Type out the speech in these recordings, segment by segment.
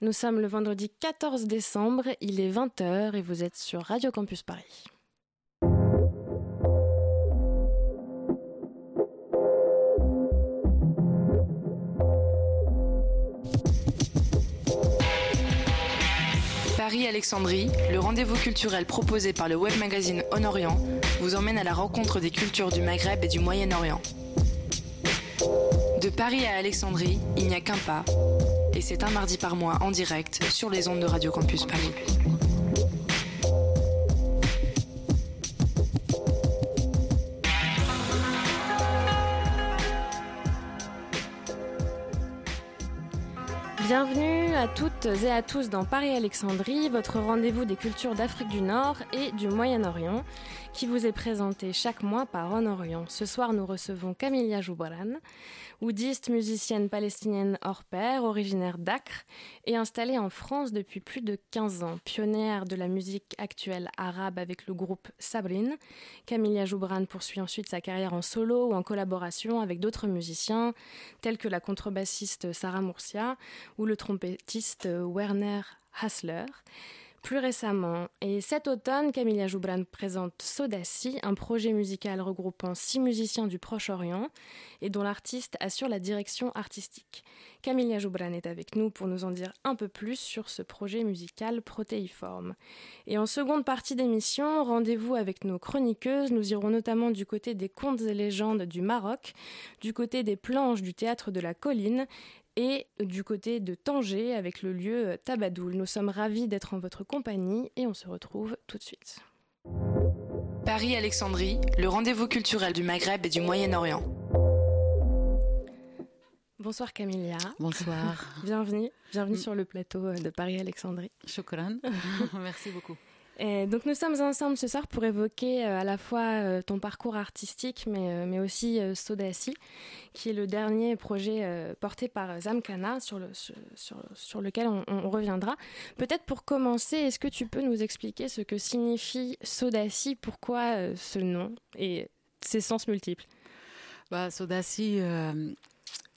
Nous sommes le vendredi 14 décembre, il est 20h et vous êtes sur Radio Campus Paris. Paris-Alexandrie, le rendez-vous culturel proposé par le web magazine On Orient, vous emmène à la rencontre des cultures du Maghreb et du Moyen-Orient. De Paris à Alexandrie, il n'y a qu'un pas, et c'est un mardi par mois en direct sur les ondes de Radio Campus Paris. Bienvenue à toutes et à tous dans Paris-Alexandrie, votre rendez-vous des cultures d'Afrique du Nord et du Moyen-Orient, qui vous est présenté chaque mois par On Orient. Ce soir, nous recevons Camilla Joubran, oudiste musicienne palestinienne hors pair, originaire d'Acre et installée en France depuis plus de 15 ans. Pionnière de la musique actuelle arabe avec le groupe Sabrine, Camilla Joubran poursuit ensuite sa carrière en solo ou en collaboration avec d'autres musiciens, tels que la contrebassiste Sarah Moursia ou le trompettiste Werner Hassler. Plus récemment, et cet automne, Camilla Joubran présente Sodassi, un projet musical regroupant six musiciens du Proche-Orient et dont l'artiste assure la direction artistique. Camilla Joubran est avec nous pour nous en dire un peu plus sur ce projet musical protéiforme. Et en seconde partie d'émission, rendez-vous avec nos chroniqueuses. Nous irons notamment du côté des contes et légendes du Maroc, du côté des planches du théâtre de la colline et du côté de Tanger avec le lieu Tabadoul. Nous sommes ravis d'être en votre compagnie et on se retrouve tout de suite. Paris-Alexandrie, le rendez-vous culturel du Maghreb et du Moyen-Orient. Bonsoir Camilla. Bonsoir. bienvenue, bienvenue sur le plateau de Paris-Alexandrie. Shukran. Merci beaucoup. Donc nous sommes ensemble ce soir pour évoquer euh, à la fois euh, ton parcours artistique, mais, euh, mais aussi Sodassi, qui est le dernier projet porté par Zamkana, sur, le, sur, sur lequel on, on reviendra. Peut-être pour commencer, est-ce que tu peux nous expliquer ce que signifie Sodassi, pourquoi ce nom et ses sens multiples? Bah, Sodassi,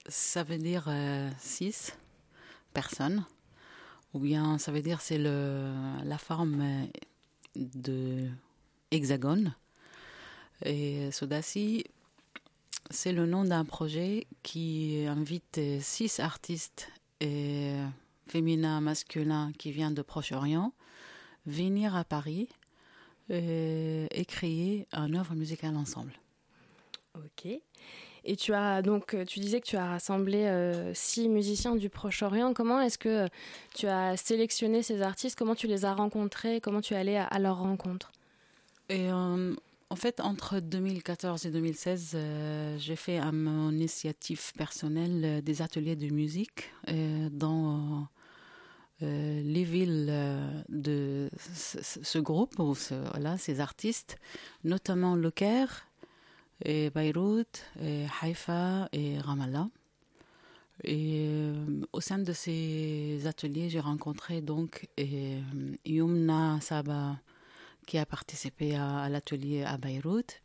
ça veut dire six personnes ou bien ça veut dire c'est la forme de hexagone et Sodassi c'est le nom d'un projet qui invite six artistes et féminins masculins qui viennent de Proche-Orient venir à Paris et, et créer un œuvre musicale ensemble. Ok. Et tu as donc, euh, tu disais que tu as rassemblé euh, six musiciens du Proche-Orient. Comment est-ce que tu as sélectionné ces artistes? Comment tu les as rencontrés? Comment tu es allé à, leur rencontre? Et euh, en fait, entre 2014 et 2016, euh, j'ai fait à mon initiative personnelle euh, des ateliers de musique euh, dans euh, les villes euh, de ce, groupe, voilà, ces artistes, notamment Le Caire, et Beyrouth, et et Ramallah. Euh, au sein de ces ateliers, j'ai rencontré donc euh, Yumna Saba qui a participé à, l'atelier à Beyrouth.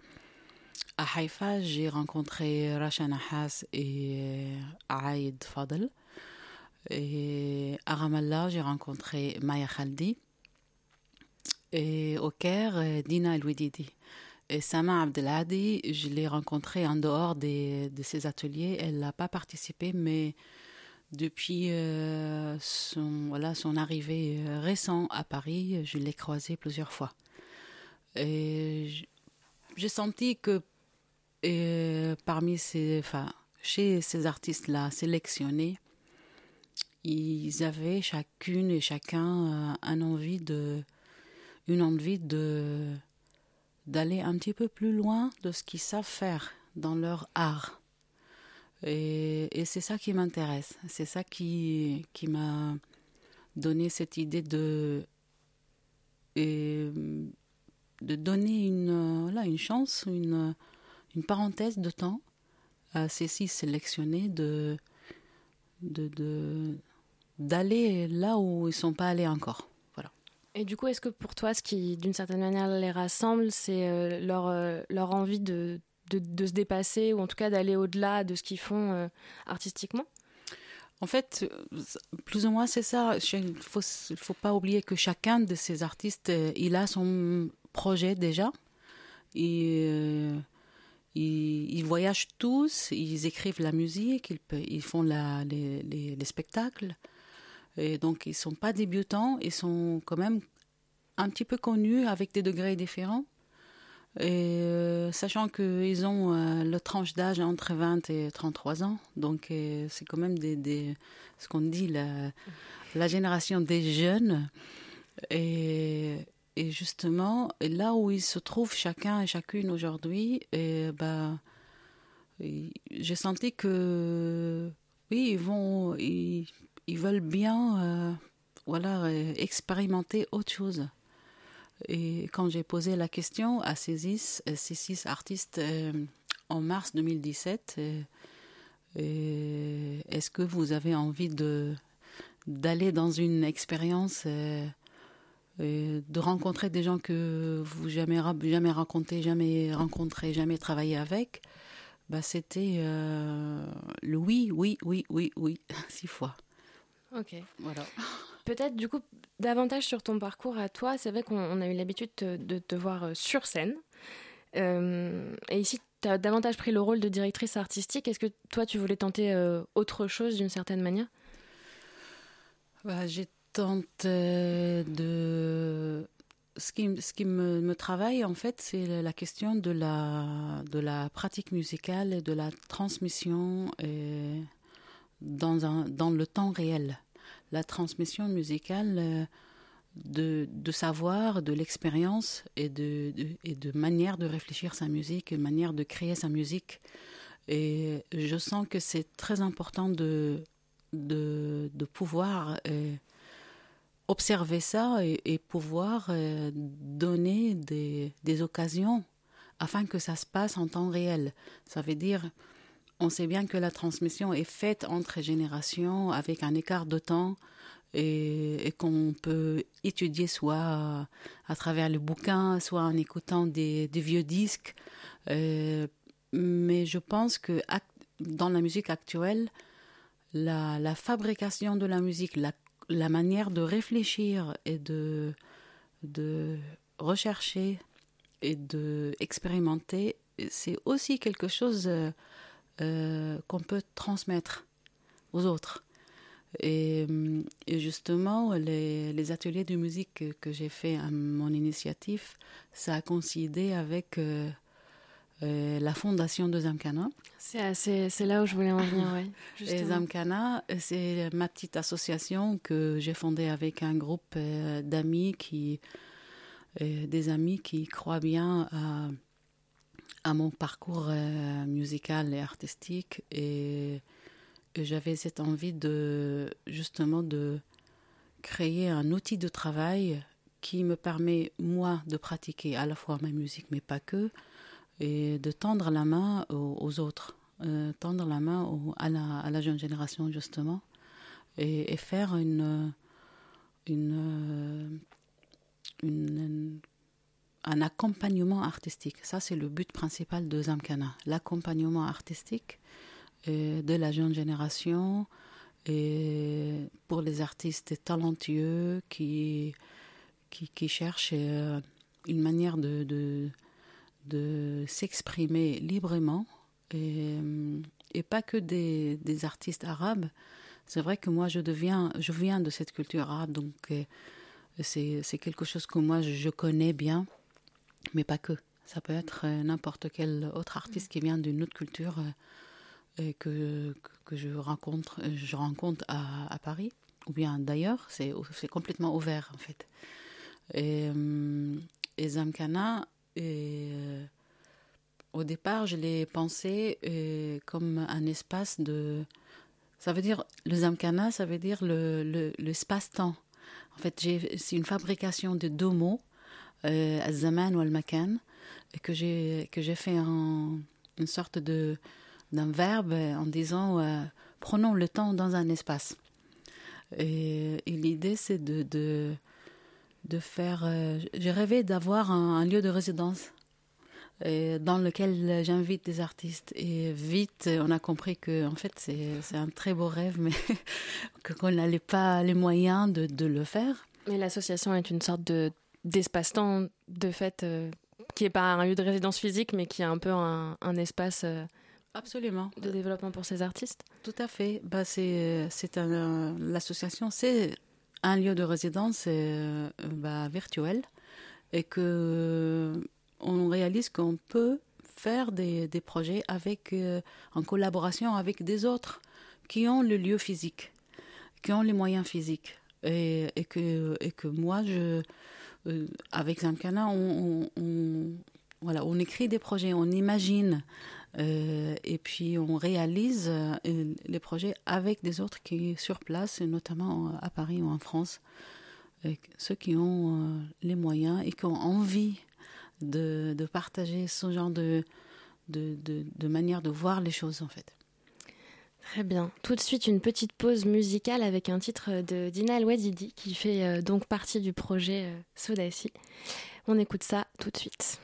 À Haïfa, j'ai rencontré Rasha Nahas et Aïd Fadl. Et à Ramallah, j'ai rencontré Maya Khaldi. Et au Caire, Dina El-Wididi. Et Sama Abdelhadi, je l'ai rencontrée en dehors de ces ateliers. Elle n'a pas participé, mais depuis euh, son, arrivée euh, récente à Paris, je l'ai croisée plusieurs fois. Et j'ai senti que et, parmi ces, enfin, chez ces artistes-là sélectionnés, ils avaient chacune et chacun euh, un envie de, une envie de d'aller un petit peu plus loin de ce qu'ils savent faire dans leur art. Et, et c'est ça qui m'intéresse. C'est ça qui, qui m'a donné cette idée de, et, de donner une, là, une chance, une, une parenthèse de temps à ces six sélectionnés de, de, d'aller là où ils ne sont pas allés encore. Et du coup, est-ce que pour toi, ce qui, d'une certaine manière, les rassemble, c'est euh, leur, euh, leur envie de, de, se dépasser, ou en tout cas d'aller au-delà de ce qu'ils font euh, artistiquement? En fait, plus ou moins c'est ça. Il faut, faut, pas oublier que chacun de ces artistes, il a son projet déjà. Euh, ils, voyagent tous, ils écrivent la musique, ils, ils font la, les, les, spectacles. Et donc, ils ne sont pas débutants, ils sont quand même un petit peu connus avec des degrés différents. Et euh, sachant qu'ils ont euh, le tranche d'âge entre 20 et 33 ans, donc euh, c'est quand même des, ce qu'on dit la, la, génération des jeunes. Et, et, justement, là où ils se trouvent chacun et chacune aujourd'hui, bah, j'ai senti que oui, ils vont, ils veulent bien, voilà, expérimenter autre chose. Et quand j'ai posé la question à ces six, euh, artistes euh, en mars 2017, euh, est-ce que vous avez envie d'aller dans une expérience, de rencontrer des gens que vous jamais jamais rencontré, jamais rencontré, jamais travaillé avec? Bah, c'était le oui, oui, oui, oui, oui, six fois. Ok. Voilà. Peut-être du coup davantage sur ton parcours à toi. C'est vrai qu'on a eu l'habitude de, te voir euh, sur scène. Euh, et ici, tu as davantage pris le rôle de directrice artistique. Est-ce que toi, tu voulais tenter euh, autre chose d'une certaine manière? Bah, J'ai tenté de... Ce qui, ce qui me, me, travaille, en fait, c'est la question de la, de la pratique musicale et de la transmission et dans, un, dans le temps réel la transmission musicale euh, de, de, savoir, de l'expérience et de, et de manière de réfléchir sa musique, manière de créer sa musique. Et je sens que c'est très important de, de, de pouvoir euh, observer ça et, et pouvoir euh, donner des, des occasions afin que ça se passe en temps réel. Ça veut dire on sait bien que la transmission est faite entre générations avec un écart de temps et, qu'on peut étudier soit à travers le bouquin, soit en écoutant des, vieux disques. Euh, mais je pense que dans la musique actuelle, la, fabrication de la musique, la, manière de réfléchir et de, de rechercher et de expérimenter, c'est aussi quelque chose euh, euh, qu'on peut transmettre aux autres. Et, justement, les, ateliers de musique que, j'ai fait à mon initiative, ça a coïncidé avec euh, euh, la fondation de Zamkana. C'est là où je voulais en venir, oui. Et Zamkana, c'est ma petite association que j'ai fondée avec un groupe d'amis qui, des amis qui croient bien à à mon parcours euh, musical et artistique et, j'avais cette envie de justement de créer un outil de travail qui me permet moi de pratiquer à la fois ma musique mais pas que et de tendre la main aux, autres euh, tendre la main à, la, jeune génération justement et, faire une un accompagnement artistique. Ça, c'est le but principal de Zamkana, l'accompagnement artistique euh, de la jeune génération et pour les artistes talentueux qui, qui, cherchent euh, une manière de, de, s'exprimer librement et, et, pas que des, des artistes arabes. C'est vrai que moi, je, deviens, je viens de cette culture arabe, donc euh, c'est quelque chose que moi, je connais bien mais pas que. Ça peut être euh, n'importe quel autre artiste qui vient d'une autre culture euh, que, que, je rencontre, euh, je rencontre à, Paris ou bien d'ailleurs. C'est complètement ouvert en fait. Et, et Zamkana, et, au départ, je l'ai pensé comme un espace de. Ça veut dire, le Zamkana, ça veut dire l'espace-temps. Le, en fait, c'est une fabrication de deux mots Al-Zaman ou Al-Makan, que j'ai, que j'ai fait en, une sorte de, d'un verbe en disant euh, prenons le temps dans un espace. Et, l'idée, c'est de, de, de faire. Euh, j'ai rêvé d'avoir un, lieu de résidence dans lequel j'invite des artistes. Et vite, on a compris que en fait, c'est un très beau rêve, mais qu'on n'allait pas les moyens de, de le faire. Mais l'association est une sorte de d'espace-temps de fait euh, qui n'est pas un lieu de résidence physique, mais qui est un peu un, espace euh, Absolument. de développement pour ces artistes. Tout à fait. Bah, c'est c'est l'association, c'est un lieu de résidence euh, bah, virtuel et que on réalise qu'on peut faire des, des projets avec, euh, en collaboration avec des autres qui ont le lieu physique, qui ont les moyens physiques. Et, et que, et que moi, je, euh, avec Zamkana, on, voilà, on écrit des projets, on imagine euh, et puis on réalise les projets avec des autres qui sur place, notamment à Paris ou en France, ceux qui ont les moyens et qui ont envie de, partager ce genre de, de, de, manière de voir les choses en fait. Très bien. Tout de suite, une petite pause musicale avec un titre de Dina El qui fait euh, donc partie du projet euh, Sodassi. On écoute ça tout de suite.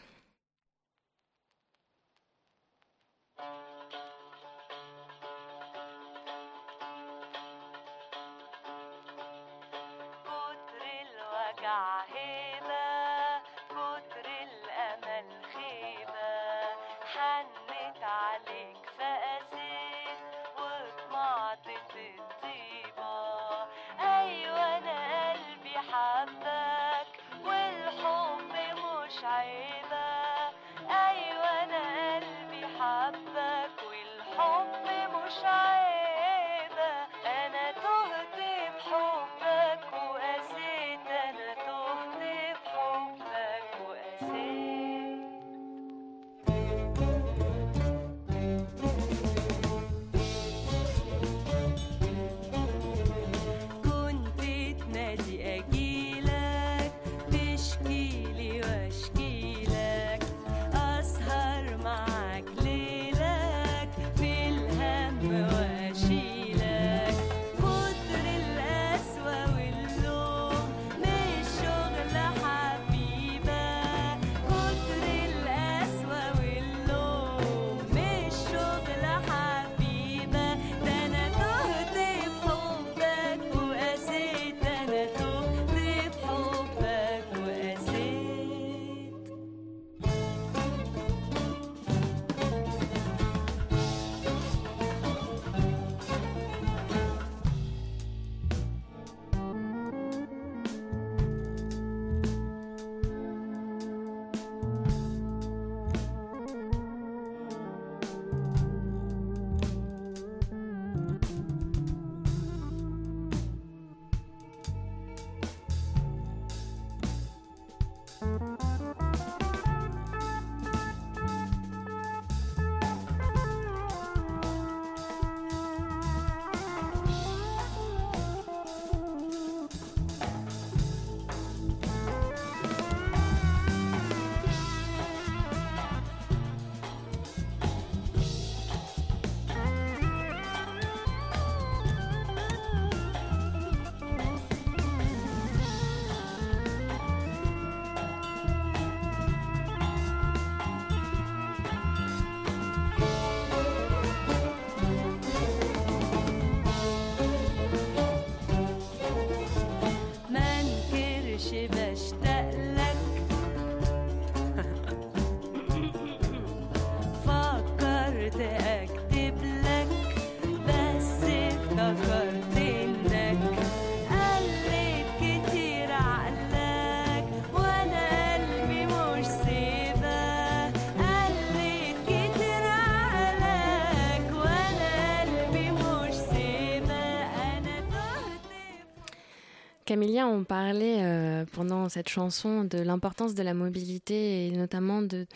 Camilia, on parlait euh, pendant cette chanson de l'importance de la mobilité et notamment de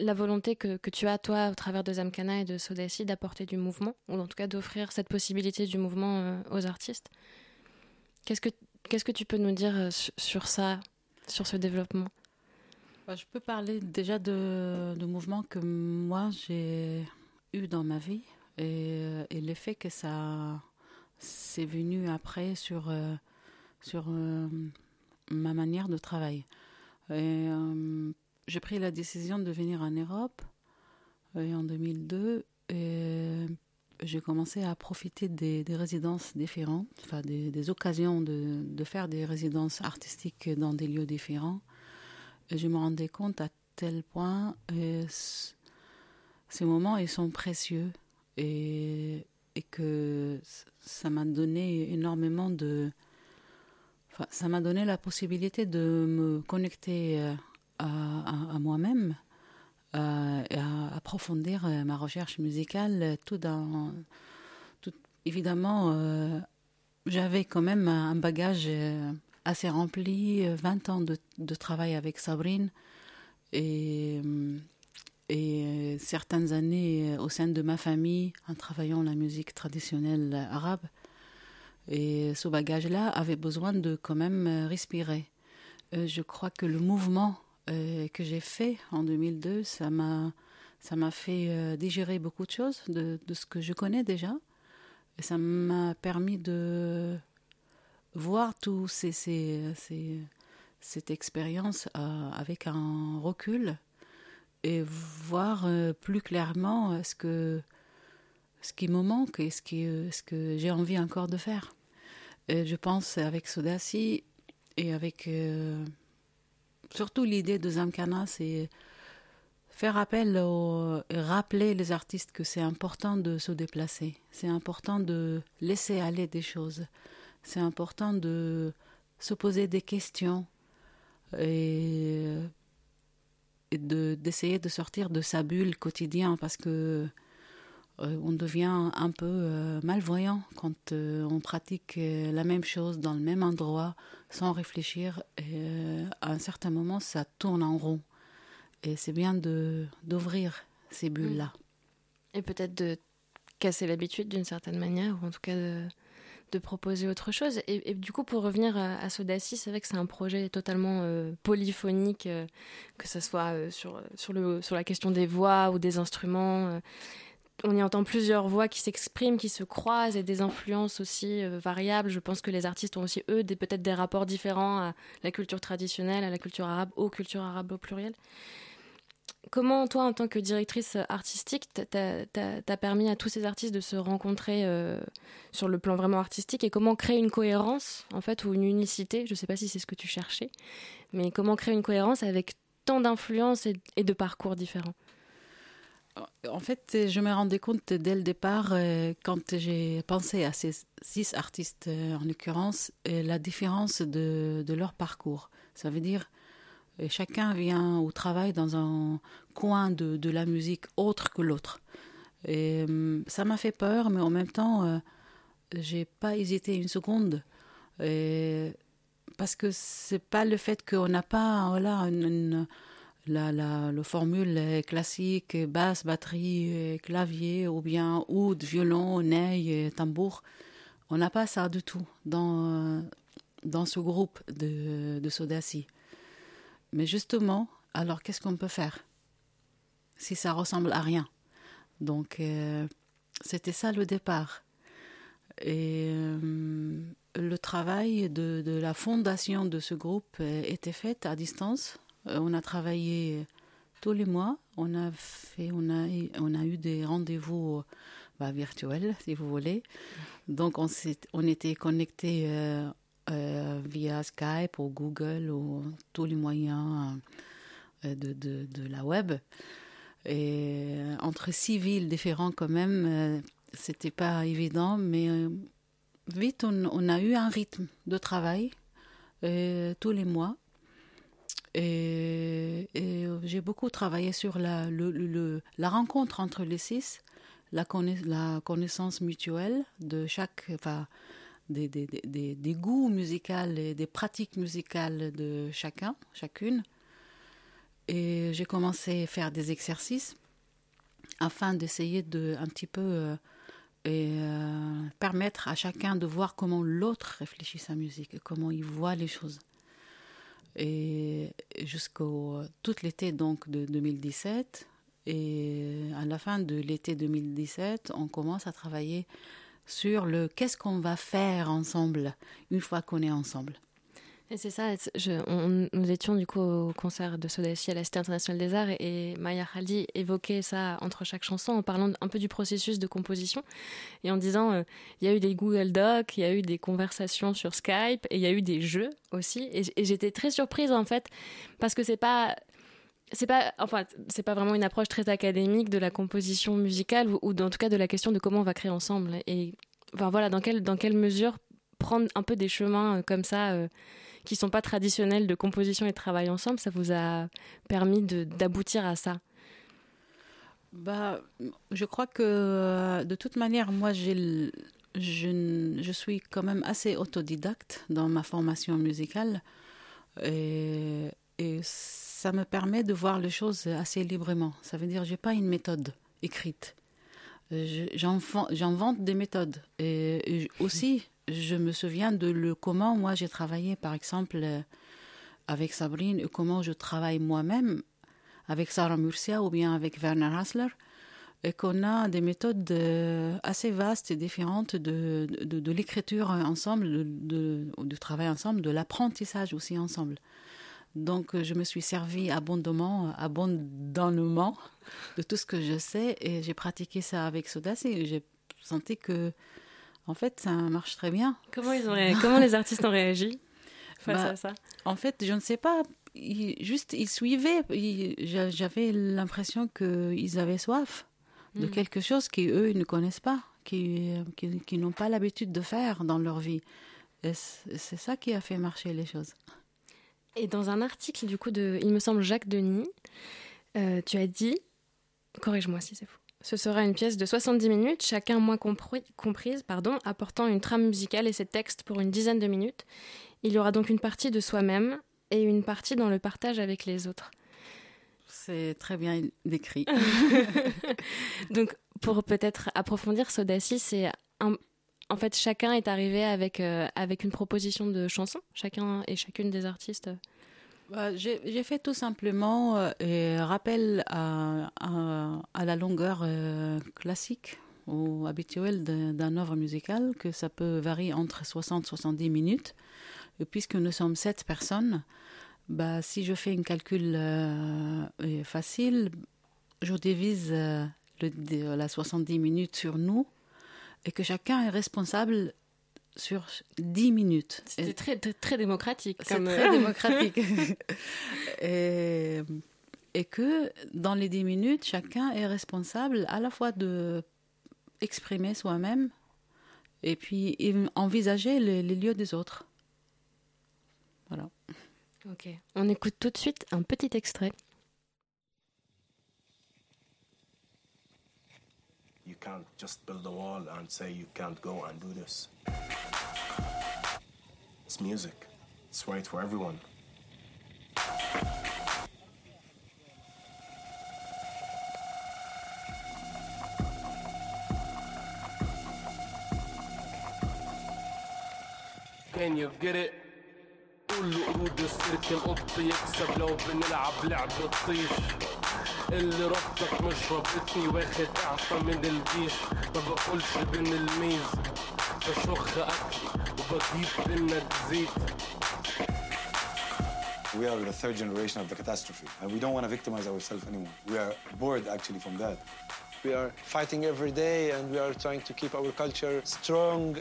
la volonté que, tu as, toi, au travers de Zamkana et de Sodassi, d'apporter du mouvement, ou en tout cas d'offrir cette possibilité du mouvement euh, aux artistes. Qu'est-ce que, tu peux nous dire euh, sur ça, sur ce développement? Bah, Je peux parler déjà de, mouvements que moi j'ai eu dans ma vie et, et l'effet que ça c'est venu après sur sur euh, ma manière de travailler. Euh, j'ai pris la décision de venir en Europe en 2002. Et j'ai commencé à profiter des, résidences différentes, enfin des, occasions de, faire des résidences artistiques dans des lieux différents. Et je me rendais compte à tel point, euh, ces moments, ils sont précieux et, et que ça m'a donné énormément de... Ça m'a donné la possibilité de me connecter euh, à, moi-même euh, et à approfondir euh, ma recherche musicale tout évidemment j'avais quand même un bagage assez rempli 20 ans de, travail avec Sabrine et certaines années au sein de ma famille en travaillant la musique traditionnelle arabe et ce bagage là avait besoin de quand même respirer je crois que le mouvement euh, que j'ai fait en 2002, ça m'a ça m'a fait euh, digérer beaucoup de choses de, ce que je connais déjà. Et ça m'a permis de voir tout ces, ces, ces cette expérience euh, avec un recul et voir plus clairement ce que ce qui me manque et ce, qui, ce que j'ai envie encore de faire. Et je pense avec Sodassi et avec surtout l'idée de Zamkana, c'est faire appel au, rappeler les artistes que c'est important de se déplacer, c'est important de laisser aller des choses, c'est important de se poser des questions et, d'essayer de, sortir de sa bulle quotidienne parce que euh, on devient un peu euh, malvoyant quand euh, on pratique la même chose dans le même endroit sans réfléchir. Et à un certain moment, ça tourne en rond. Et c'est bien de d'ouvrir ces bulles-là. Mm. Et peut-être de casser l'habitude d'une certaine manière, ou en tout cas de, proposer autre chose. Et, du coup, pour revenir à, à Sodaci, c'est vrai que c'est un projet totalement polyphonique, que ce soit sur, sur, le, sur la question des voix ou des instruments on y entend plusieurs voix qui s'expriment, qui se croisent et des influences aussi euh, variables. Je pense que les artistes ont aussi, eux, peut-être des rapports différents à la culture traditionnelle, à la culture arabe, aux cultures arabes au pluriel. Comment, toi, en tant que directrice artistique, t'as permis à tous ces artistes de se rencontrer euh, sur le plan vraiment artistique? Et comment créer une cohérence, en fait, ou une unicité? Je ne sais pas si c'est ce que tu cherchais, mais comment créer une cohérence avec tant d'influences et de parcours différents? En fait, je me rendais compte dès le départ, euh, quand j'ai pensé à ces six artistes euh, en l'occurrence, euh, la différence de, leur parcours. Ça veut dire, chacun vient au travail dans un coin de, la musique autre que l'autre. Et ça m'a fait peur, mais en même temps, j'ai pas hésité une seconde. parce que c'est pas le fait qu'on n'a pas voilà, une la, la, le formule classique, basse, batterie, clavier, ou bien oud, violon, ney, tambour. On n'a pas ça du tout dans, dans ce groupe de, de. Mais justement, alors qu'est-ce qu'on peut faire si ça ressemble à rien? Donc, euh, c'était ça le départ. Et euh, le travail de, de, la fondation de ce groupe était fait à distance euh, on a travaillé tous les mois. On a, fait, on a, on a eu des rendez-vous bah, virtuels, si vous voulez. Donc, on, on était connectés euh, euh, via Skype ou Google ou tous les moyens de, la web. Et entre six villes différentes, quand même, c'était pas évident, mais vite, on, on, a eu un rythme de travail tous les mois. Et, euh, j'ai beaucoup travaillé sur la, rencontre entre les six, la, connaissance mutuelle de chaque, enfin, des, goûts musicaux et des pratiques musicales de chacun, chacune. Et j'ai commencé à faire des exercices afin d'essayer de un petit peu euh, euh, permettre à chacun de voir comment l'autre réfléchit sa musique, comment il voit les choses et jusqu'au tout l'été donc de 2017 et à la fin de l'été 2017 on commence à travailler sur le qu'est-ce qu'on va faire ensemble une fois qu'on est ensemble C'est ça, nous étions du coup au concert de Sodaci à la Cité internationale des arts et, Maya Khaldi évoquait ça entre chaque chanson en parlant un peu du processus de composition et en disant euh, il y a eu des Google Docs, il y a eu des conversations sur Skype et il y a eu des jeux aussi. Et, j'étais très surprise en fait parce que c'est pas c'est pas enfin c'est pas vraiment une approche très académique de la composition musicale ou, ou en tout cas de la question de comment on va créer ensemble et enfin voilà dans quelle dans quelle mesure prendre un peu des chemins euh, comme ça euh, qui sont pas traditionnels de composition et de travail ensemble, ça vous a permis d'aboutir à ça? Bah, Je crois que de toute manière, moi, j'ai, je, je suis quand même assez autodidacte dans ma formation musicale. Et, et ça me permet de voir les choses assez librement. Ça veut dire que je n'ai pas une méthode écrite. J'invente des méthodes. Et aussi, je me souviens de le comment moi j'ai travaillé, par exemple, euh, avec Sabrine, et comment je travaille moi-même avec Sarah Murcia ou bien avec Werner Hassler, et qu'on a des méthodes euh, assez vastes et différentes de, de, l'écriture ensemble, de, de, travail ensemble, de l'apprentissage aussi ensemble. Donc, je me suis servi abondamment, abondamment de tout ce que je sais et j'ai pratiqué ça avec Sodas et j'ai senti que en fait, ça marche très bien. Comment, ils ont Comment les artistes ont réagi face bah, à ça? En fait, je ne sais pas. juste, ils suivaient. J'avais l'impression qu'ils avaient soif de hmm. quelque chose qu'eux, ils ne connaissent pas, qui, qui, n'ont pas l'habitude de faire dans leur vie. C'est ça qui a fait marcher les choses. Et dans un article, du coup, de, il me semble, Jacques Denis, euh, tu as dit, corrige-moi si c'est faux, ce sera une pièce de 70 minutes, chacun moins comprise, pardon, apportant une trame musicale et ses textes pour une dizaine de minutes. Il y aura donc une partie de soi-même et une partie dans le partage avec les autres. C'est très bien décrit. donc, pour peut-être approfondir Sodaci, c'est en fait chacun est arrivé avec, euh, avec une proposition de chanson, chacun et chacune des artistes j'ai fait tout simplement euh, rappel à, la longueur euh, classique ou habituelle d'un œuvre musicale, que ça peut varier entre 60 et 70 minutes. Et puisque nous sommes sept personnes, bah, si je fais un calcul euh, facile, je divise le, la 70 minutes sur nous et que chacun est responsable sur 10 minutes. C'était très, très, démocratique. C'est très euh, démocratique. et, et, que dans les 10 minutes, chacun est responsable à la fois de exprimer soi-même et puis envisager les, les lieux des autres. Voilà. Ok. On écoute tout de suite un petit extrait. You can't just build a wall and say you can't go and do this. It's music. It's right for everyone. Can you get it? قول له قرود السيرك القط يكسب لو بنلعب لعبة طيش اللي ربطك مش ربطني واخد اعطى من الجيش ما بقولش بين الميز بشخ اكل وبجيب بينا زيت We are the third generation of the catastrophe, and we don't want to victimize ourselves anymore. We are bored, actually, from that. We are fighting every day, and we are trying to keep our culture strong.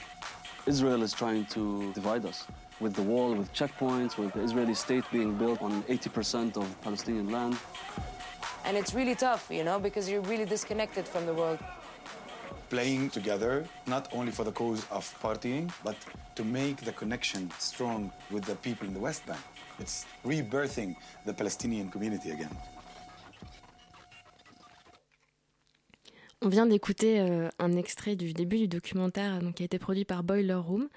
Israel is trying to divide us with the wall, with checkpoints, with the Israeli state being built on 80% of Palestinian land. And it's really tough, you know, because you're really disconnected from the world. Playing together, not only for the cause of partying, but to make the connection strong with the people in the West Bank. It's rebirthing the Palestinian community again. On vient d'écouter euh, un extrait du début du documentaire donc, qui a été produit par Boiler Room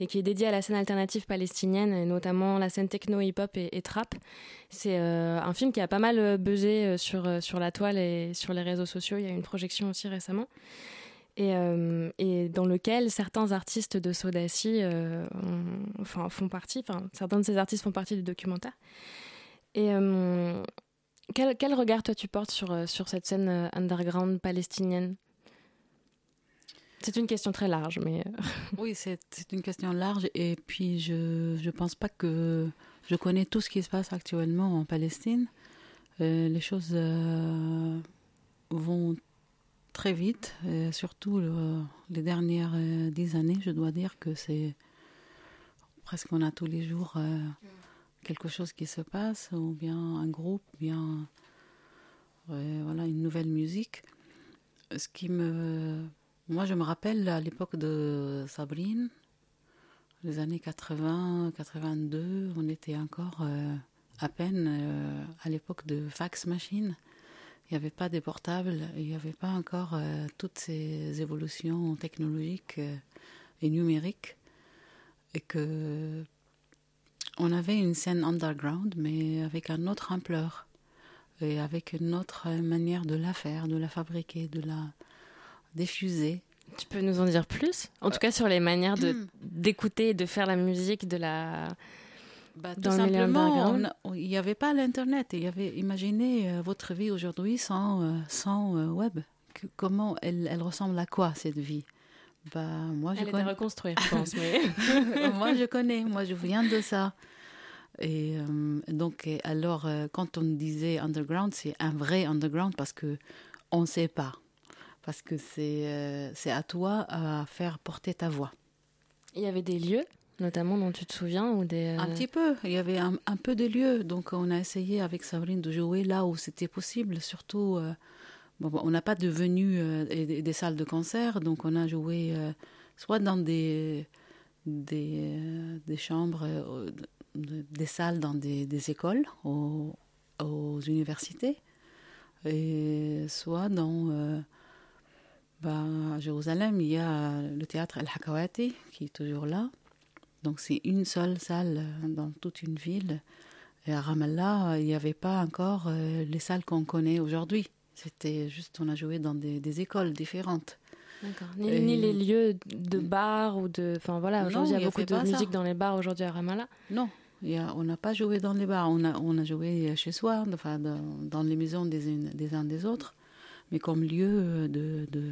et qui est dédié à la scène alternative palestinienne, et notamment la scène techno, hip-hop et, trap. C'est euh, un film qui a pas mal euh, buzzé euh, sur, sur la toile et sur les réseaux sociaux. Il y a eu une projection aussi récemment. Et, et dans lequel certains artistes de Sodaci enfin, font partie, enfin, certains de ces artistes font partie du documentaire. Et quel, quel, regard toi tu portes sur, sur cette scène underground palestinienne? C'est une question très large, mais. oui, c'est une question large. Et puis, je ne pense pas que je connais tout ce qui se passe actuellement en Palestine. les choses vont très vite, surtout les dernières dix années. Je dois dire que c'est presque on a tous les jours quelque chose qui se passe, ou bien un groupe, ou bien voilà, une nouvelle musique. Ce qui me. Moi, je me rappelle à l'époque de Sabrine, les années 80, 82, on était encore euh, à peine euh, à l'époque de fax machine. Il n'y avait pas des portables, il n'y avait pas encore euh, toutes ces évolutions technologiques et numériques. Et que on avait une scène underground, mais avec un autre ampleur et avec une autre manière de la faire, de la fabriquer, de la diffuser. Tu peux nous en dire plus? En tout cas sur les manières de hmm. d'écouter et de faire la musique de la bah, tout simplement, il n'y avait pas l'internet. Il y avait imaginez euh, votre vie aujourd'hui sans euh, sans euh, web. comment elle, elle ressemble à quoi cette vie? Bah, moi, je Elle connais. reconstruire, je pense. Mais... moi, je connais. Moi, je viens de ça. Et donc, alors, quand on disait underground, c'est un vrai underground parce que on ne sait pas parce que c'est c'est à toi à faire porter ta voix. Il y avait des lieux, notamment dont tu te souviens ou des... Un petit peu, il y avait un, un, peu de lieux. Donc on a essayé avec Sabrine de jouer là où c'était possible, surtout... bon, on n'a pas de venues et des, salles de concert, donc on a joué soit dans des, des, des chambres, des salles dans des, des écoles, aux, aux, universités, et soit dans bah, à Jérusalem, il y a le théâtre El Hakawati qui est toujours là. Donc c'est une seule salle euh, dans toute une ville. Et à Ramallah, il n'y avait pas encore euh, les salles qu'on connaît aujourd'hui. C'était juste, on a joué dans des, écoles différentes. D'accord. Ni, les lieux de bars ou de. Enfin voilà, aujourd'hui il y a beaucoup de musique dans les bars aujourd'hui à Ramallah. Non, on n'a pas joué dans les bars. On a, on a joué chez soi, enfin, dans, dans les maisons des, des uns des autres. Mais comme lieu de, de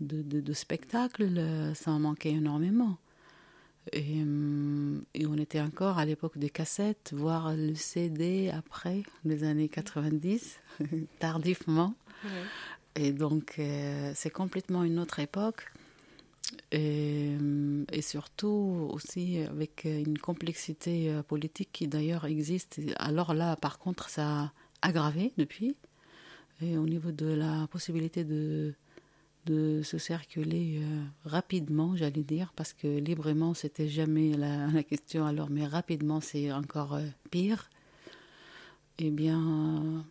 de, de, spectacles, euh, ça en manquait énormément. Et, euh, et, on était encore à l'époque des cassettes, voire le CD après, les années 90, tardivement. Et donc, euh, c'est complètement une autre époque. Et, et, surtout aussi avec une complexité politique qui d'ailleurs existe. Alors là, par contre, ça a aggravé depuis. Et au niveau de la possibilité de de se circuler euh, rapidement, j'allais dire, parce que librement, c'était jamais la, la, question, alors, mais rapidement, c'est encore euh, pire. Eh bien,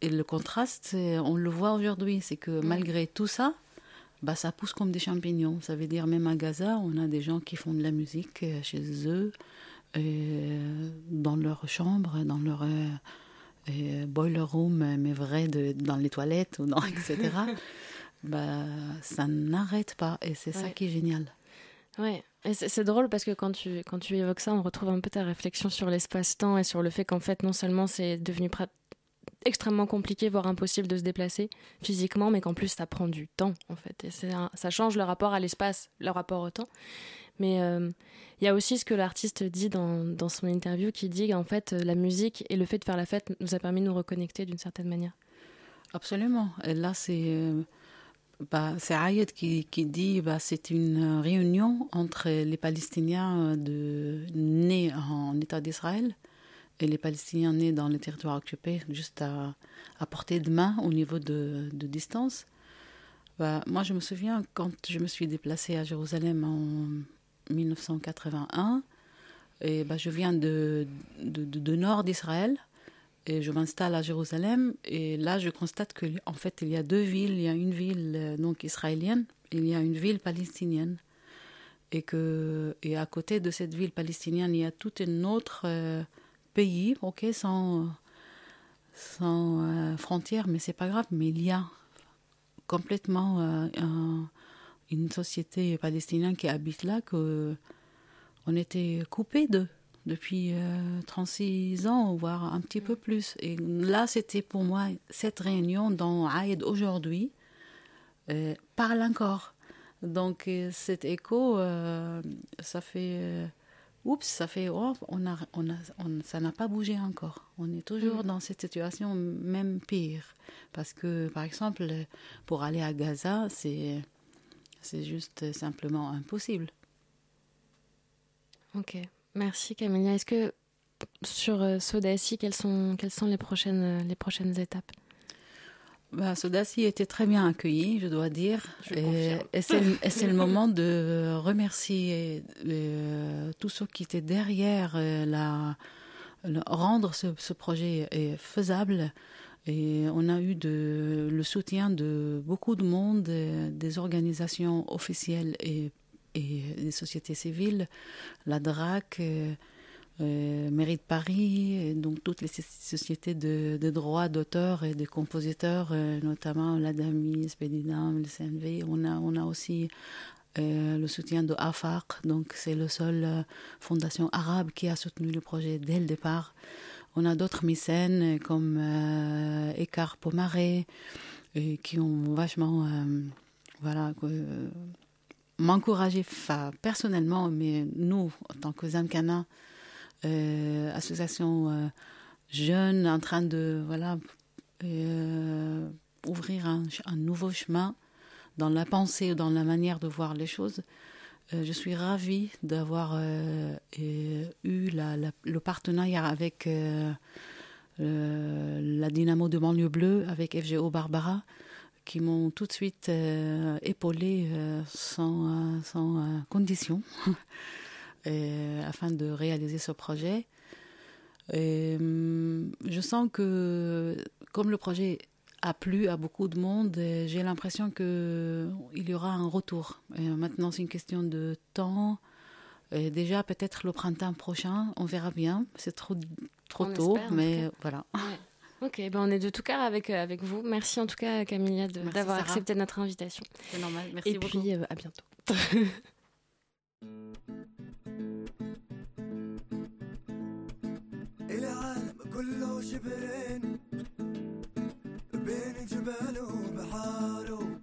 et le contraste, on le voit aujourd'hui, c'est que malgré tout ça, bah, ça pousse comme des champignons. Ça veut dire, même à Gaza, on a des gens qui font de la musique euh, chez eux, dans leur chambre, dans leur boiler room, mais vrai, de, dans les toilettes, ou dans, etc. bah, ça n'arrête pas. Et c'est ça qui est génial. Ouais, et c'est drôle parce que quand tu, quand tu évoques ça, on retrouve un peu ta réflexion sur l'espace-temps et sur le fait qu'en fait, non seulement c'est devenu extrêmement compliqué, voire impossible de se déplacer physiquement, mais qu'en plus ça prend du temps en fait. Et ça change le rapport à l'espace, le rapport au temps. Mais euh, il y a aussi ce que l'artiste dit dans, dans, son interview qui dit qu'en fait la musique et le fait de faire la fête nous a permis de nous reconnecter d'une certaine manière. Absolument. Et là, c'est. Euh, bah, c'est Ayed qui, qui dit bah, c'est une réunion entre les Palestiniens de, nés en État d'Israël et les Palestiniens nés dans les territoires occupés, juste à, à portée de main au niveau de, de distance. Bah, moi, je me souviens quand je me suis déplacée à Jérusalem en 1981, et bah, je viens de, de, de nord d'Israël et je m'installe à Jérusalem et là je constate que en fait il y a deux villes, il y a une ville euh, donc israélienne, il y a une ville palestinienne. Et que et à côté de cette ville palestinienne il y a tout un autre euh, pays, ok sans sans euh, frontières mais c'est pas grave mais il y a complètement un, une société palestinienne qui habite là que on était coupé d'eux depuis 36 euh, ans, voire un petit peu plus. Et là, c'était pour moi cette réunion dont Aïd aujourd'hui euh, parle encore. Donc cet écho, ça fait oups, ça fait, oh, on a, on a, ça n'a pas bougé encore. On est toujours mm. dans cette situation, même pire. Parce que, par exemple, pour aller à Gaza, c'est, c'est juste simplement impossible. Ok, merci Camilla. Est-ce que sur euh, Sodassi, quelles sont, quelles sont les, prochaines, les prochaines étapes? Bah, Sodassi était très bien accueilli, je dois dire. et, c'est le moment de remercier euh, tous ceux qui étaient derrière euh, la, rendre ce, projet faisable. Et on a eu de, le soutien de beaucoup de monde, des organisations officielles et, et des sociétés civiles, la DRAC. Euh, mairie de Paris, donc toutes les sociétés de, droits d'auteur et de compositeurs, euh, notamment la DAMI, Spedidam, le CNV. On a, on a aussi euh, le soutien de AFAR, donc c'est la seule fondation arabe qui a soutenu le projet dès le départ. On a d'autres mécènes comme euh, Écart Pomaré, qui ont vachement voilà, m'encouragé personnellement, mais nous, en tant que Zamkana, euh, association euh, jeune en train de voilà euh, ouvrir un, nouveau chemin dans la pensée, dans la manière de voir les choses. je suis ravie d'avoir eu la, le partenariat avec la Dynamo de banlieue bleue, avec FGO Barbara, qui m'ont tout de suite épaulé sans, sans condition. Euh, afin de réaliser ce projet. Et, hum, je sens que comme le projet a plu à beaucoup de monde, j'ai l'impression qu'il y aura un retour. Et maintenant, c'est une question de temps. Et déjà, peut-être le printemps prochain, on verra bien. C'est trop, trop tôt, mais voilà. Ok, ben on est de tout cœur avec, euh, avec vous. Merci en tout cas, Camilla, d'avoir accepté notre invitation. C'est normal, merci Et beaucoup. puis, euh, à bientôt. العالم كله شبرين بين جبال وبحاره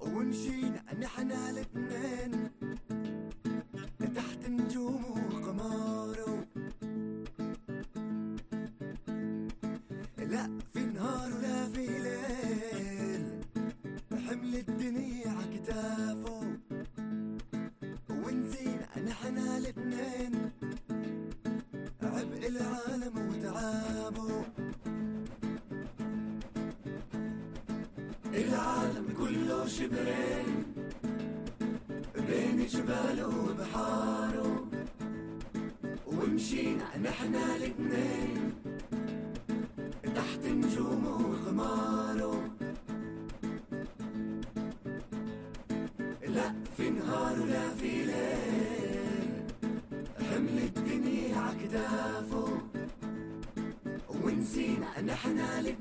ومشينا نحنا الاتنين بين جباله وبحاره ومشينا نحنا الاتنين تحت نجومه وغماره لا في نهار ولا في ليل حمل الدنيا عكتافه ونسينا نحنا الاتنين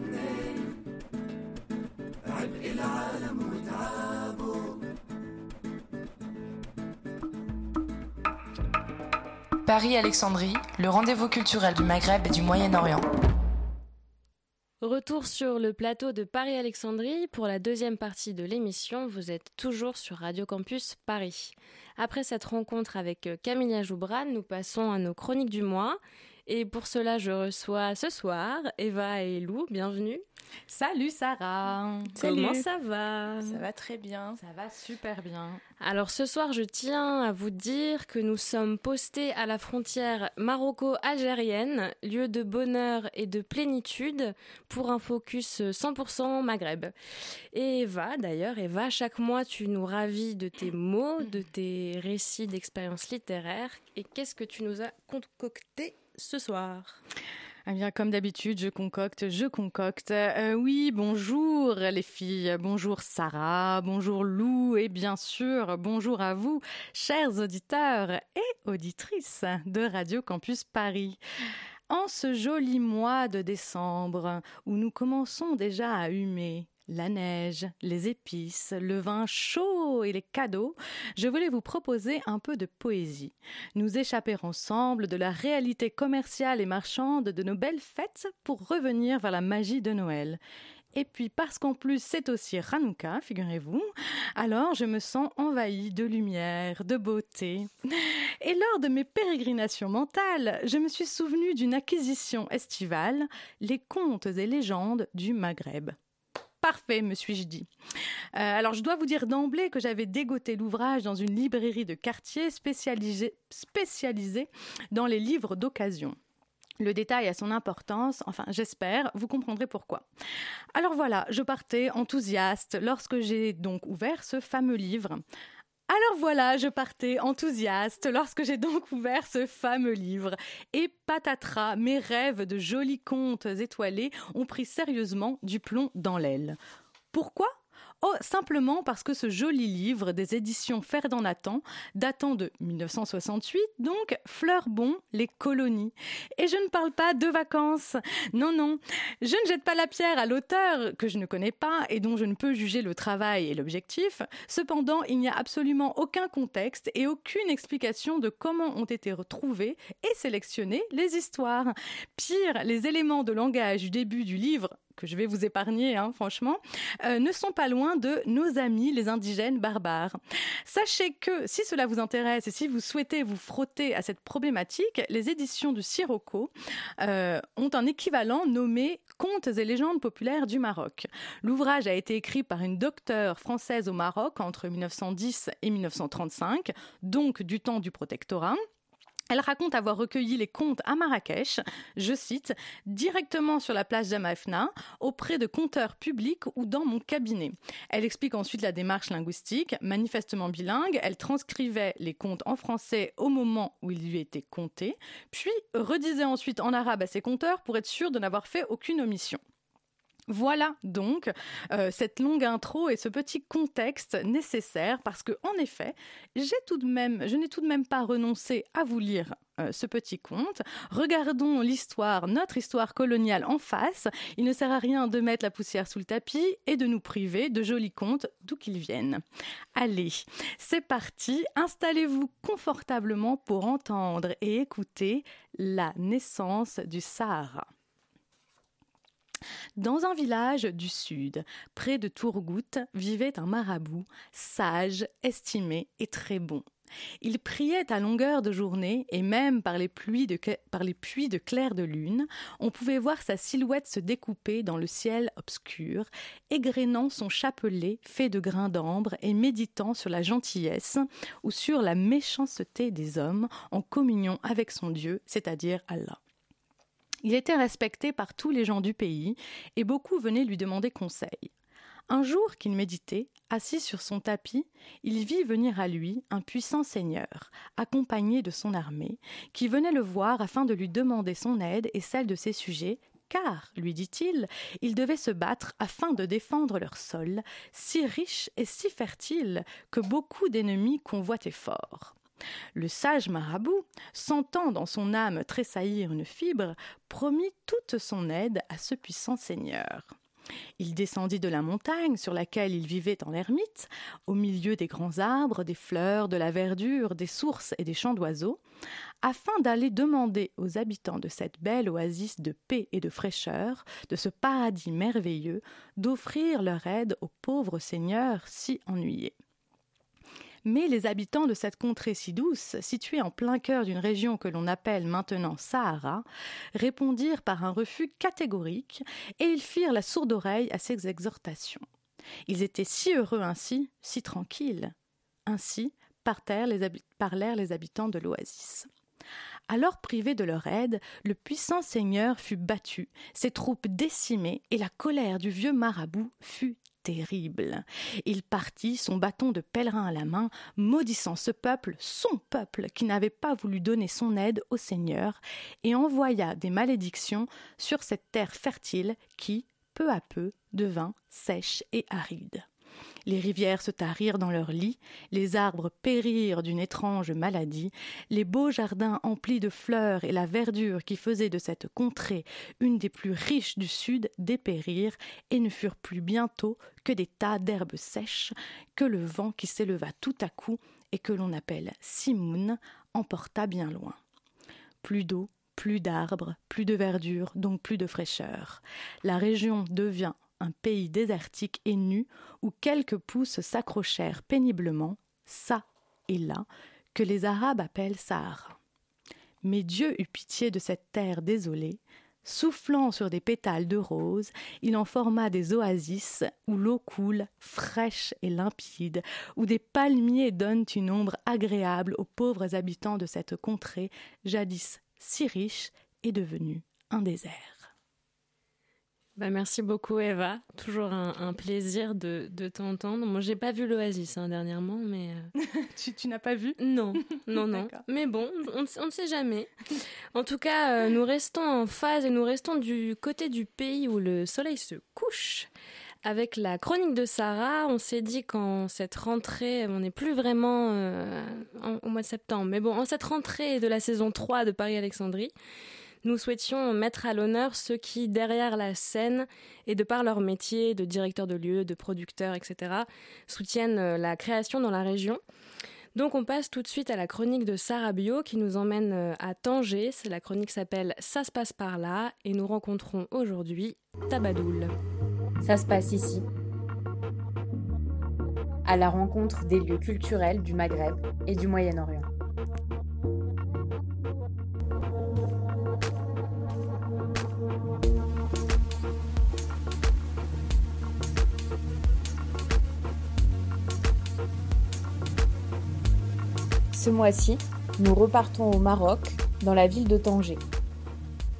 Paris-Alexandrie, le rendez-vous culturel du Maghreb et du Moyen-Orient. Retour sur le plateau de Paris-Alexandrie pour la deuxième partie de l'émission. Vous êtes toujours sur Radio Campus Paris. Après cette rencontre avec euh, Camilla Joubran, nous passons à nos chroniques du mois. Et pour cela, je reçois ce soir Eva et Lou. Bienvenue. Salut Sarah. Comment ça va Ça va très bien. Ça va super bien. Alors ce soir, je tiens à vous dire que nous sommes postés à la frontière maroco-algérienne, lieu de bonheur et de plénitude pour un focus 100% Maghreb. Et Eva, d'ailleurs, Eva, chaque mois tu nous ravis de tes mots, de tes récits d'expériences littéraires. Et qu'est-ce que tu nous as concocté ce soir eh bien, comme d'habitude, je concocte, je concocte. Euh, oui, bonjour les filles, bonjour Sarah, bonjour Lou et bien sûr, bonjour à vous, chers auditeurs et auditrices de Radio Campus Paris. En ce joli mois de décembre où nous commençons déjà à humer, la neige, les épices, le vin chaud et les cadeaux, je voulais vous proposer un peu de poésie. Nous échapper ensemble de la réalité commerciale et marchande de nos belles fêtes pour revenir vers la magie de Noël. Et puis parce qu'en plus c'est aussi Hanouka, figurez-vous, alors je me sens envahie de lumière, de beauté. Et lors de mes pérégrinations mentales, je me suis souvenue d'une acquisition estivale, les contes et légendes du Maghreb. Parfait, me suis-je dit. Euh, alors, je dois vous dire d'emblée que j'avais dégoté l'ouvrage dans une librairie de quartier spécialisée, spécialisée dans les livres d'occasion. Le détail a son importance, enfin j'espère, vous comprendrez pourquoi. Alors voilà, je partais enthousiaste lorsque j'ai donc ouvert ce fameux livre. Alors voilà, je partais enthousiaste lorsque j'ai donc ouvert ce fameux livre. Et patatras, mes rêves de jolis contes étoilés ont pris sérieusement du plomb dans l'aile. Pourquoi Oh, simplement parce que ce joli livre des éditions Ferdinand Nathan, datant de 1968, donc, fleure bon les colonies. Et je ne parle pas de vacances. Non, non. Je ne jette pas la pierre à l'auteur, que je ne connais pas et dont je ne peux juger le travail et l'objectif. Cependant, il n'y a absolument aucun contexte et aucune explication de comment ont été retrouvées et sélectionnées les histoires. Pire, les éléments de langage du début du livre je vais vous épargner, hein, franchement, euh, ne sont pas loin de nos amis les indigènes barbares. Sachez que si cela vous intéresse et si vous souhaitez vous frotter à cette problématique, les éditions du Sirocco euh, ont un équivalent nommé Contes et légendes populaires du Maroc. L'ouvrage a été écrit par une docteure française au Maroc entre 1910 et 1935, donc du temps du protectorat. Elle raconte avoir recueilli les contes à Marrakech, je cite, directement sur la place Jamafna, auprès de conteurs publics ou dans mon cabinet. Elle explique ensuite la démarche linguistique, manifestement bilingue. Elle transcrivait les contes en français au moment où ils lui étaient contés, puis redisait ensuite en arabe à ses conteurs pour être sûre de n'avoir fait aucune omission. Voilà donc euh, cette longue intro et ce petit contexte nécessaire parce que en effet, j'ai tout de même, je n'ai tout de même pas renoncé à vous lire euh, ce petit conte. Regardons l'histoire, notre histoire coloniale en face. Il ne sert à rien de mettre la poussière sous le tapis et de nous priver de jolis contes d'où qu'ils viennent. Allez, c'est parti. Installez-vous confortablement pour entendre et écouter la naissance du Sahara. Dans un village du sud, près de Tourgout, vivait un marabout, sage, estimé et très bon. Il priait à longueur de journée, et même par les, pluies de, puits de clair de lune, on pouvait voir sa silhouette se découper dans le ciel obscur, égrénant son chapelet fait de grains d'ambre et méditant sur la gentillesse ou sur la méchanceté des hommes en communion avec son Dieu, c'est-à-dire Allah. Il était respecté par tous les gens du pays, et beaucoup venaient lui demander conseil. Un jour qu'il méditait, assis sur son tapis, il vit venir à lui un puissant seigneur, accompagné de son armée, qui venait le voir afin de lui demander son aide et celle de ses sujets, car, lui dit-il, ils devaient se battre afin de défendre leur sol, si riche et si fertile que beaucoup d'ennemis convoitaient fort. Le sage marabout, sentant dans son âme tressaillir une fibre, promit toute son aide à ce puissant seigneur. Il descendit de la montagne sur laquelle il vivait en ermite, au milieu des grands arbres, des fleurs, de la verdure, des sources et des chants d'oiseaux, afin d'aller demander aux habitants de cette belle oasis de paix et de fraîcheur, de ce paradis merveilleux, d'offrir leur aide au pauvre seigneur si ennuyé. Mais les habitants de cette contrée si douce, située en plein cœur d'une région que l'on appelle maintenant Sahara, répondirent par un refus catégorique et ils firent la sourde oreille à ces exhortations. Ils étaient si heureux ainsi, si tranquilles. Ainsi parlèrent les, les habitants de l'oasis. Alors privés de leur aide, le puissant seigneur fut battu, ses troupes décimées, et la colère du vieux marabout fut terrible. Il partit, son bâton de pèlerin à la main, maudissant ce peuple, son peuple, qui n'avait pas voulu donner son aide au Seigneur, et envoya des malédictions sur cette terre fertile qui, peu à peu, devint sèche et aride. Les rivières se tarirent dans leurs lits, les arbres périrent d'une étrange maladie, les beaux jardins emplis de fleurs et la verdure qui faisait de cette contrée une des plus riches du sud dépérirent et ne furent plus bientôt que des tas d'herbes sèches que le vent qui s'éleva tout à coup et que l'on appelle Simoun emporta bien loin. Plus d'eau, plus d'arbres, plus de verdure, donc plus de fraîcheur. La région devient un pays désertique et nu où quelques pousses s'accrochèrent péniblement, ça et là, que les Arabes appellent Sahara. Mais Dieu eut pitié de cette terre désolée, Soufflant sur des pétales de rose, il en forma des oasis où l'eau coule fraîche et limpide, où des palmiers donnent une ombre agréable aux pauvres habitants de cette contrée jadis si riche et devenue un désert. Bah, merci beaucoup Eva, toujours un, plaisir de, de t'entendre. Moi j'ai pas vu l'Oasis hein, dernièrement, mais... Euh, tu, tu n'as pas vu? Non, non, non. mais bon, on, ne sait jamais. En tout cas, euh, nous restons en phase et nous restons du côté du pays où le soleil se couche. Avec la chronique de Sarah, on s'est dit qu'en cette rentrée, on n'est plus vraiment euh, au mois de septembre, mais bon, en cette rentrée de la saison 3 de Paris-Alexandrie, nous souhaitions mettre à l'honneur ceux qui, derrière la scène, et de par leur métier de directeur de lieu, de producteur, etc., soutiennent euh, la création dans la région. Donc on passe tout de suite à la chronique de Sarah Bio qui nous emmène euh, à Tanger. La chronique s'appelle Ça se passe par là et nous rencontrons aujourd'hui Tabadoul. Ça se passe ici. À la rencontre des lieux culturels du Maghreb et du Moyen-Orient. Ce mois-ci, nous repartons au Maroc, dans la ville de Tanger.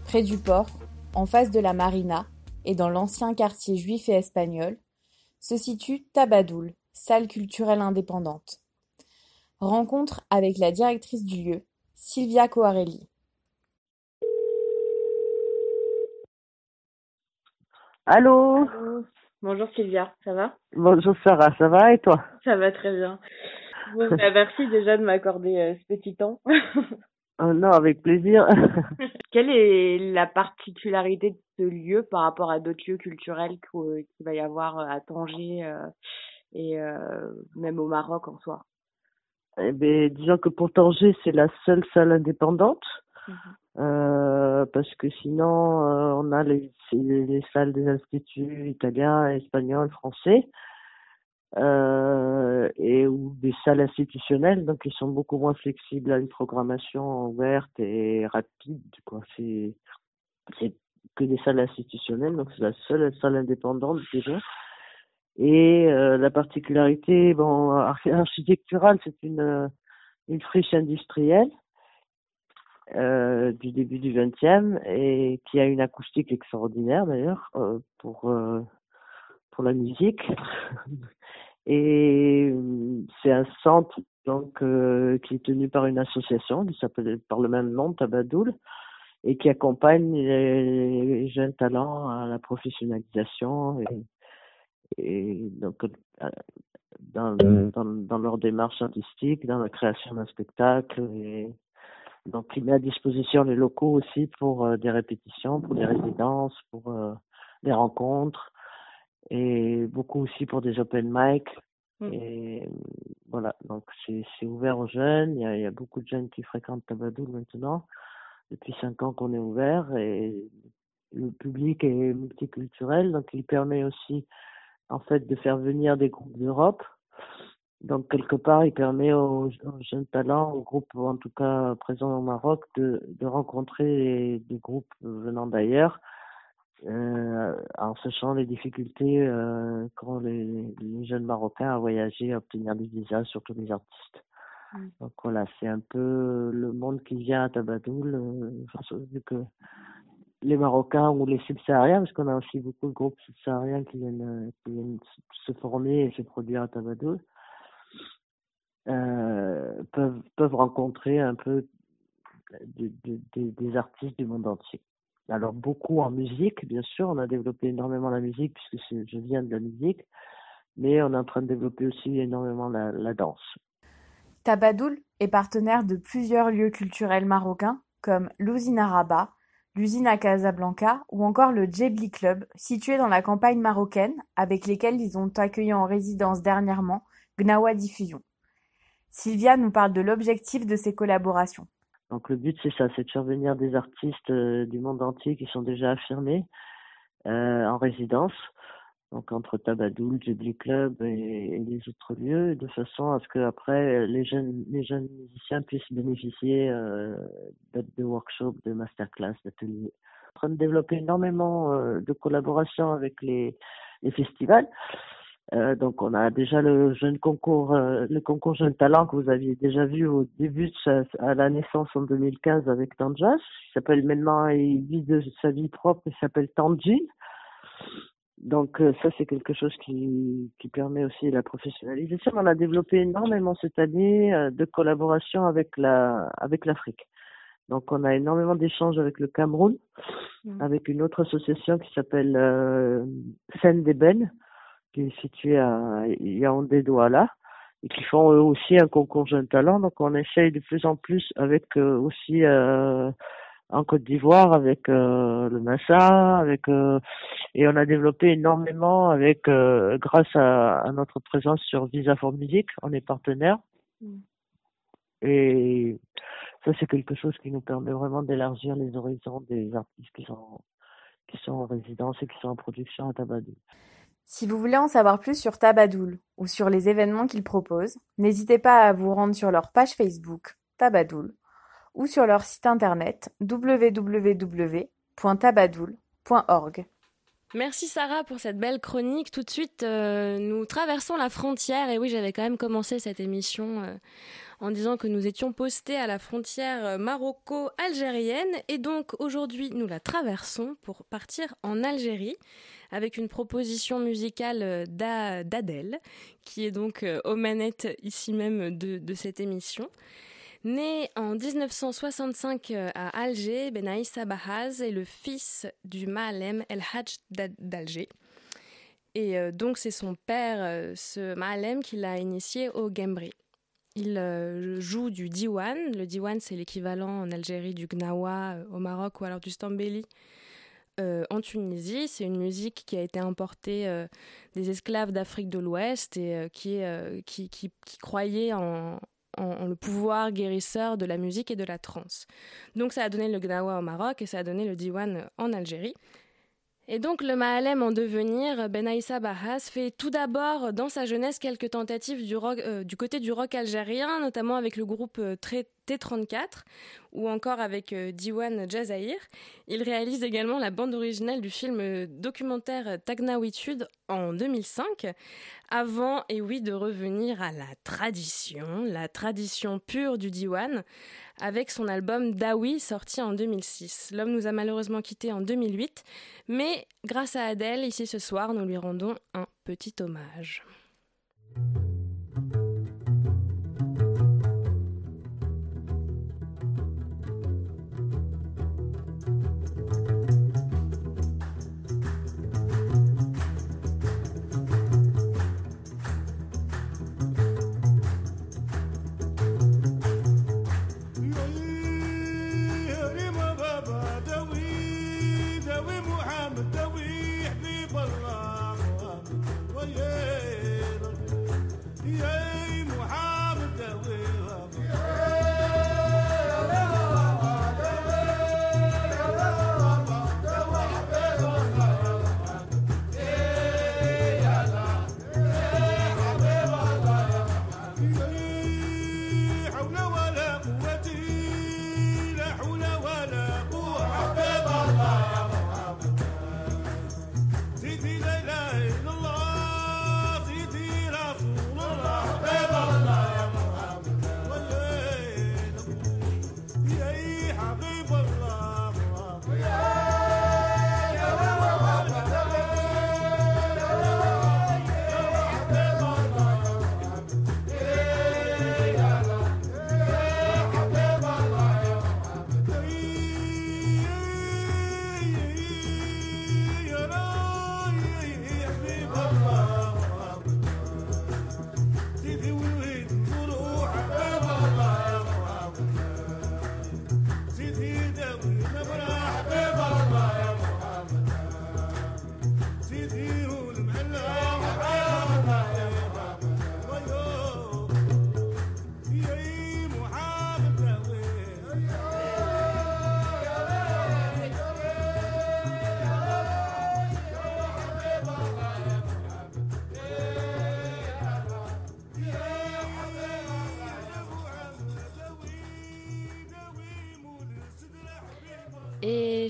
Près du port, en face de la marina et dans l'ancien quartier juif et espagnol, se situe Tabadoul, salle culturelle indépendante. Rencontre avec la directrice du lieu, Sylvia Coarelli. Allô, Bonjour Sylvia, ça va? Bonjour Sarah, ça va et toi? Ça va très bien. Merci déjà de m'accorder euh, ce petit temps. oh non, avec plaisir. Quelle est la particularité de ce lieu par rapport à d'autres lieux culturels qu'il va y avoir euh, à Tanger euh, et même au Maroc en soi? Eh bien, disons que pour Tanger, c'est la seule salle indépendante. Mhm. Euh, parce que sinon, on a les, les, salles des instituts italiens, espagnols, français euh, et ou des salles institutionnelles, donc ils sont beaucoup moins flexibles à une programmation ouverte et rapide. Quoi. C'est, c'est que des salles institutionnelles, donc c'est la seule salle indépendante déjà. Et euh, la particularité, bon, architecturale, c'est une une friche industrielle euh, du début du XXe et qui a une acoustique extraordinaire d'ailleurs euh, pour euh, pour la musique. Et euh, c'est un centre donc euh, qui est tenu par une association qui s'appelle par le même nom Tabadoul et qui accompagne les jeunes talents à la professionnalisation et, et donc euh, dans, dans, dans, leur démarche artistique, dans la création d'un spectacle et donc il met à disposition les locaux aussi pour des répétitions, pour des résidences, pour des rencontres et beaucoup aussi pour des open mic. Mmh. Et voilà, donc c'est ouvert aux jeunes. Il y, a, il y a beaucoup de jeunes qui fréquentent Tabadoul maintenant. Depuis cinq ans qu'on est ouvert et le public est multiculturel, donc il permet aussi en fait de faire venir des groupes d'Europe. Donc quelque part, il permet aux, aux, jeunes talents, aux groupes en tout cas présents au Maroc, de, de rencontrer des groupes venant d'ailleurs euh, en sachant les difficultés euh, qu'ont les, les, jeunes Marocains à voyager, à obtenir des visas, surtout les artistes. Mm. Donc voilà, c'est un peu le monde qui vient à Tabadoul, euh, vu que les Marocains ou les subsahariens, parce qu'on a aussi beaucoup de groupes subsahariens qui viennent, euh, qui viennent se former et se produire à Tabadoul, euh, peuvent, peuvent rencontrer un peu des artistes du monde entier. Alors beaucoup en musique, bien sûr, on a développé énormément la musique puisque je viens de la musique, mais on est en train de développer aussi énormément la, la danse. Tabadoul est partenaire de plusieurs lieux culturels marocains comme l'usine Rabat, l'usine à Casablanca ou encore le Djebli Club situé dans la campagne marocaine avec lesquels ils ont accueilli en résidence dernièrement Gnawa Diffusion. Sylvia nous parle de l'objectif de ces collaborations. Donc le but c'est ça, c'est de faire venir des artistes euh, du monde entier qui sont déjà affirmés euh, en résidence donc entre Tabadoul, Jubilee Club et, les autres lieux, de façon à ce que après les jeunes les jeunes musiciens puissent bénéficier euh, de, workshops, de masterclass, d'ateliers. En train de développer énormément de collaborations avec les les festivals. Euh, donc on a déjà le jeune concours, euh, le concours jeune talent que vous aviez déjà vu au début de sa, à la naissance en 2015 avec Tanjas. Il s'appelle maintenant, il vit de sa vie propre, il s'appelle Tanjin. Donc euh, ça c'est quelque chose qui, qui permet aussi la professionnalisation. On a développé énormément cette année euh, de collaboration avec la avec l'Afrique. Donc on a énormément d'échanges avec le Cameroun, mmh. avec une autre association qui s'appelle euh, Ben, qui est située à Yaoundé Douala et qui font eux aussi un concours jeune talent. Donc on essaye de plus en plus avec aussi en Côte d'Ivoire avec euh, le Massa, avec euh, et on a développé énormément avec euh, grâce à, à, notre présence sur Visa for Music, on est partenaire. Mm. Et ça c'est quelque chose qui nous permet vraiment d'élargir les horizons des artistes qui sont qui sont en résidence et qui sont en production à Tabadoul. Si vous voulez en savoir plus sur Tabadoul ou sur les événements qu'ils proposent, n'hésitez pas à vous rendre sur leur page Facebook Tabadoul ou sur leur site internet www.tabadoul.org. Merci Sarah pour cette belle chronique. Tout de suite, euh, nous traversons la frontière. Et oui, j'avais quand même commencé cette émission euh, en disant que nous étions postés à la frontière euh, maroco-algérienne. Et donc aujourd'hui, nous la traversons pour partir en Algérie avec une proposition musicale d'Adèle, qui est donc aux manettes ici même de, de cette émission. Né en 1965 euh, à Alger, Benaïssa Bahaz est le fils du Ma'alem El Hajj d'Alger. Et euh, donc c'est son père, euh, ce Ma'alem, qui l'a initié au Gembri. Il joue du diwan. Le diwan, c'est l'équivalent en Algérie du gnawa au Maroc ou alors du stambeli en Tunisie. C'est une musique qui a été importée des esclaves d'Afrique de l'Ouest et qui, qui, qui, croyait en, en, le pouvoir guérisseur de la musique et de la trance. Donc ça a donné le gnawa au Maroc et ça a donné le diwan en Algérie. Et donc le Mahalem en devenir, Benaïssa Bahas fait tout d'abord dans sa jeunesse quelques tentatives du, rock, euh, du côté du rock algérien, notamment avec le groupe euh, T34 ou encore avec euh, Diwan Jazair. Il réalise également la bande originale du film documentaire Tagnawitude en 2005, avant, et oui, de revenir à la tradition, la tradition pure du Diwan, avec son album Dawi sorti en 2006. L'homme nous a malheureusement quittés en 2008, mais grâce à Adèle, ici ce soir, nous lui rendons un petit hommage.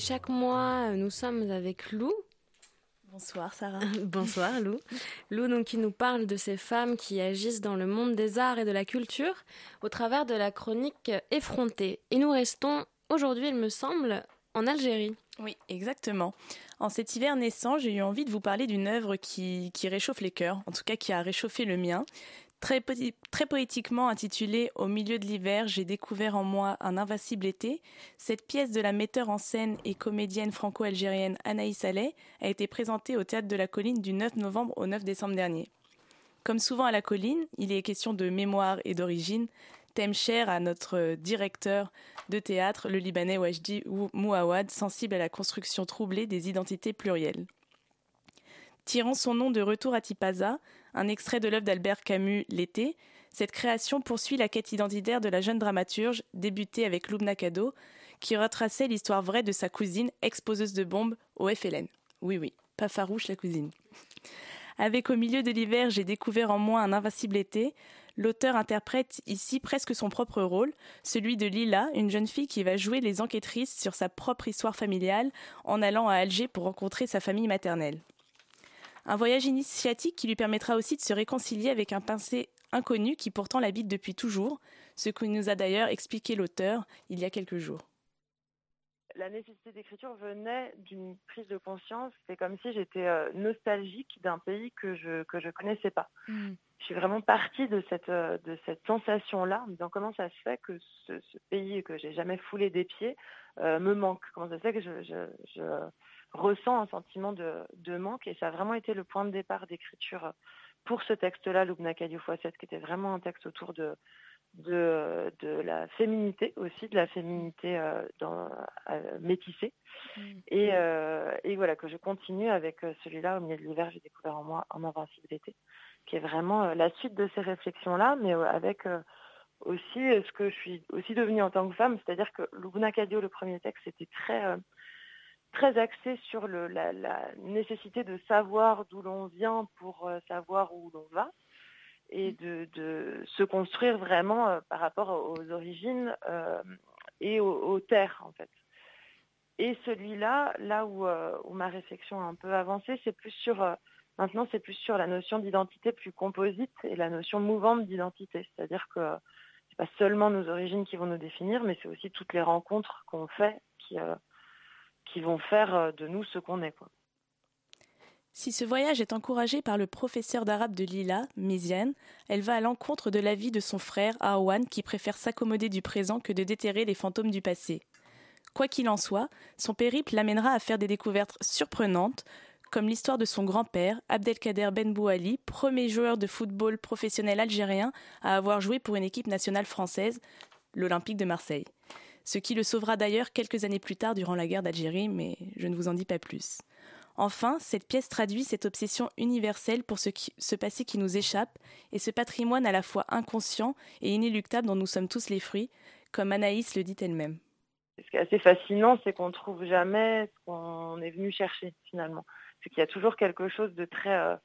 Chaque mois, nous sommes avec Lou. Bonsoir Sarah. Bonsoir Lou. Lou donc, qui nous parle de ces femmes qui agissent dans le monde des arts et de la culture au travers de la chronique Effrontée. Et nous restons aujourd'hui, il me semble, en Algérie. Oui, exactement. En cet hiver naissant, j'ai eu envie de vous parler d'une œuvre qui, qui réchauffe les cœurs, en tout cas qui a réchauffé le mien. Très, poétiquement intitulée Au milieu de l'hiver, j'ai découvert en moi un invincible été. Cette pièce de la metteur en scène et comédienne franco-algérienne Anaïs Allais a été présentée au Théâtre de la Colline du 9 novembre au 9 décembre dernier. Comme souvent à la Colline, il est question de mémoire et d'origine, thème cher à notre directeur de théâtre, le Libanais Wajdi Mouawad, sensible à la construction troublée des identités plurielles. Tirant son nom de Retour à Tipaza, un extrait de l'œuvre d'Albert Camus, L'été, cette création poursuit la quête identitaire de la jeune dramaturge, débutée avec Lubna Kado, qui retraçait l'histoire vraie de sa cousine, exposeuse de bombes au FLN. Oui, oui, pas farouche la cousine. Avec Au milieu de l'hiver, j'ai découvert en moi un invincible été. L'auteur interprète ici presque son propre rôle, celui de Lila, une jeune fille qui va jouer les enquêtrices sur sa propre histoire familiale en allant à Alger pour rencontrer sa famille maternelle. Un voyage initiatique qui lui permettra aussi de se réconcilier avec un pincé inconnu qui pourtant l'habite depuis toujours, ce que nous a d'ailleurs expliqué l'auteur il y a quelques jours. La nécessité d'écriture venait d'une prise de conscience. C'est comme si j'étais euh, nostalgique d'un pays que je que je connaissais pas. Mm. Je suis vraiment partie de cette euh, de cette sensation-là, en me disant comment ça se fait que ce, pays que j'ai jamais foulé des pieds euh, me manque? Comment ça se fait que je, je ressent un sentiment de, manque et ça a vraiment été le point de départ d'écriture pour ce texte-là, Lubna Fouasset, qui était vraiment un texte autour de, de, la féminité aussi, de la féminité euh, dans, euh, métissée. Mm. Et, euh, et, voilà, que je continue avec celui-là, au milieu de l'hiver, j'ai découvert en moi en invincibilité, qui est vraiment la suite de ces réflexions-là, mais avec aussi ce que je suis aussi devenue en tant que femme, c'est-à-dire que Lubna Kadio, le premier texte, était très très axé sur le, la, nécessité de savoir d'où l'on vient pour euh, savoir où l'on va et mm. de, se construire vraiment euh, par rapport aux origines euh, et aux, terres en fait. Et celui-là, là où, où, ma réflexion a un peu avancé, c'est plus sur maintenant c'est plus sur la notion d'identité plus composite et la notion mouvante d'identité, c'est-à-dire que c'est pas seulement nos origines qui vont nous définir, mais c'est aussi toutes les rencontres qu'on fait qui qui vont faire euh, de nous ce qu'on est. Si ce voyage est encouragé par le professeur d'arabe de Lila, Méziane, elle va à l'encontre de l'avis de son frère, Arwan, qui préfère s'accommoder du présent que de déterrer les fantômes du passé. Quoi qu'il en soit, son périple l'amènera à faire des découvertes surprenantes, comme l'histoire de son grand-père, Abdelkader Ben Bouali, premier joueur de football professionnel algérien à avoir joué pour une équipe nationale française, l'Olympique de Marseille ce qui le sauvera d'ailleurs quelques années plus tard durant la guerre d'Algérie, mais je ne vous en dis pas plus. Enfin, cette pièce traduit cette obsession universelle pour ce, passé qui nous échappe et ce patrimoine à la fois inconscient et inéluctable dont nous sommes tous les fruits, comme Anaïs le dit elle-même. Ce qui est assez fascinant, c'est qu'on ne trouve jamais ce qu'on est venu chercher finalement. C'est qu'il y a toujours quelque chose de très, euh,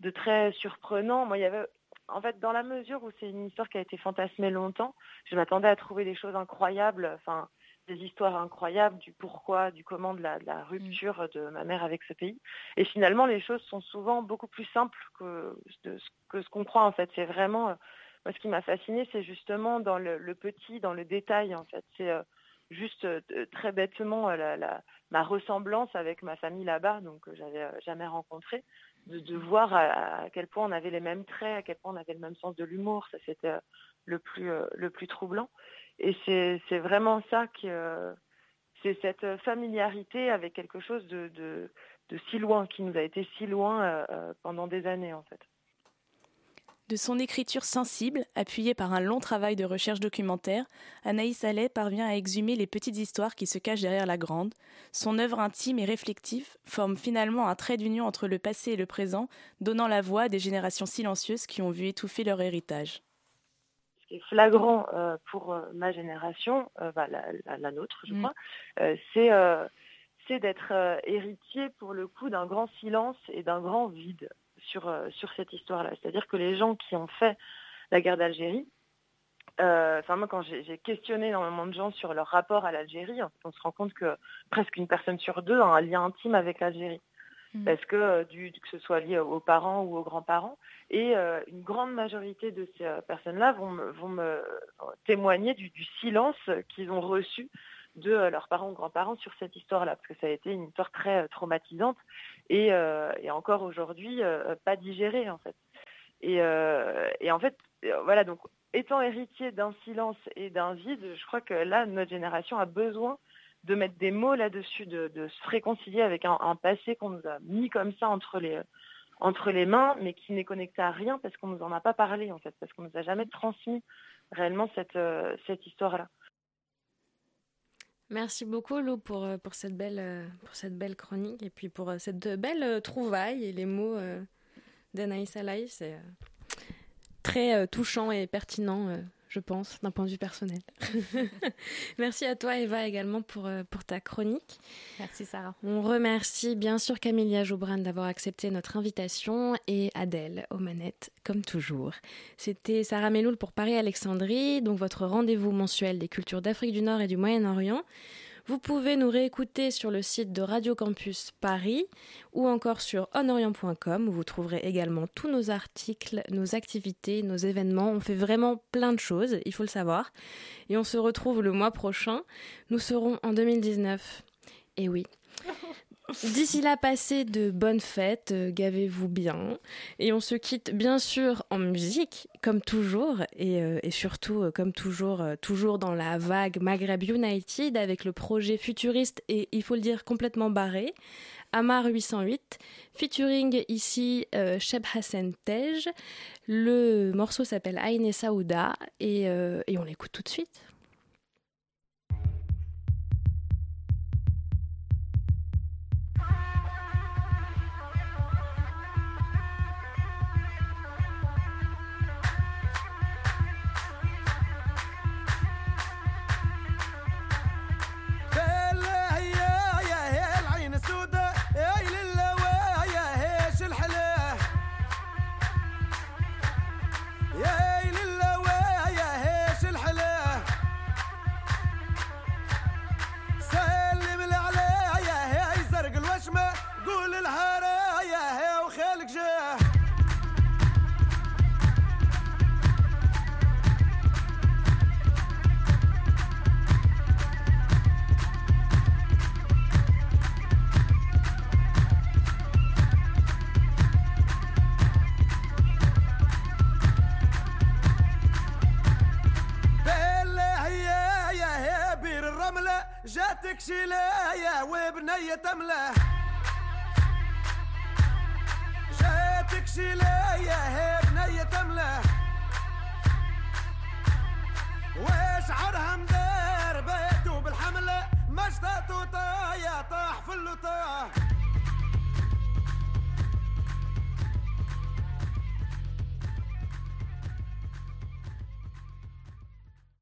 de très surprenant. Moi, il y avait en fait, dans la mesure où c'est une histoire qui a été fantasmée longtemps, je m'attendais à trouver des choses incroyables, enfin, des histoires incroyables du pourquoi, du comment de la, rupture de ma mère avec ce pays. Et finalement, les choses sont souvent beaucoup plus simples que, ce qu'on croit, en fait. C'est vraiment, euh, moi, ce qui m'a fasciné, c'est justement dans le, petit, dans le détail, en fait. C'est euh, juste euh, très bêtement la, ma ressemblance avec ma famille là-bas, donc que j'avais jamais rencontrée de, voir à, quel point on avait les mêmes traits, à quel point on avait le même sens de l'humour. Ça, c'était euh, le plus, euh, le plus troublant. Et c'est vraiment ça qui, euh, c'est cette familiarité avec quelque chose de, de, de, si loin, qui nous a été si loin pendant des années, en fait. De son écriture sensible, appuyée par un long travail de recherche documentaire, Anaïs Allais parvient à exhumer les petites histoires qui se cachent derrière la grande. Son œuvre intime et réflective forme finalement un trait d'union entre le passé et le présent, donnant la voix à des générations silencieuses qui ont vu étouffer leur héritage. Ce qui est flagrant euh, pour euh, ma génération, euh, bah, la, nôtre, je mm. crois, c'est d'être héritier pour le coup d'un grand silence et d'un grand vide sur, euh, sur cette histoire-là. C'est-à-dire que les gens qui ont fait la guerre d'Algérie, enfin moi quand j'ai questionné énormément de gens sur leur rapport à l'Algérie, on se rend compte que presque une personne sur deux a un lien intime avec l'Algérie. Mmh. Parce que, du, que ce soit lié aux parents ou aux grands-parents. Et une grande majorité de ces personnes-là vont, vont, me témoigner du, du silence qu'ils ont reçu de leurs parents ou grands-parents sur cette histoire-là, parce que ça a été une histoire très traumatisante et, et encore aujourd'hui pas digérée en fait. Et, en fait, voilà, donc étant héritier d'un silence et d'un vide, je crois que là, notre génération a besoin de mettre des mots là-dessus, de, se réconcilier avec un, passé qu'on nous a mis comme ça entre les, mains, mais qui n'est connecté à rien parce qu'on ne nous en a pas parlé, parce qu'on ne nous a jamais transmis réellement cette, euh, cette histoire-là. Merci beaucoup Lou pour, euh, pour, cette belle, euh, pour cette belle chronique et puis pour cette belle trouvaille et les mots d'Anaïs Alaï. C'est très touchant et pertinent je pense, d'un point de vue personnel. Merci à toi, Eva, également pour, euh, pour ta chronique. Merci, Sarah. On remercie bien sûr Camilla Joubran d'avoir accepté notre invitation et Adèle aux manettes, comme toujours. C'était Sarah Meloul pour Paris-Alexandrie, donc votre rendez-vous mensuel des cultures d'Afrique du Nord et du Moyen-Orient. Vous pouvez nous réécouter sur le site de Radio Campus Paris ou encore sur onorient.com où vous trouverez également tous nos articles, nos activités, nos événements. On fait vraiment plein de choses, il faut le savoir. Et on se retrouve le mois prochain. Nous serons en 2019. Et oui. D'ici là, passez de bonnes fêtes, euh, gavez-vous bien. Et on se quitte bien sûr en musique, comme toujours, et, euh, surtout, euh, comme toujours, toujours dans la vague Maghreb United avec le projet futuriste et, il faut le dire, complètement barré. Amar 808, featuring ici Sheb Hassan Tej. Le morceau s'appelle Aine Saouda et, et on l'écoute tout de suite. بناتك شلاية وبنية ملاح جاتك شلاية هي بنية تملا وشعرها مدار بيتو بالحملة. مجدته طاية طاح في اللطاح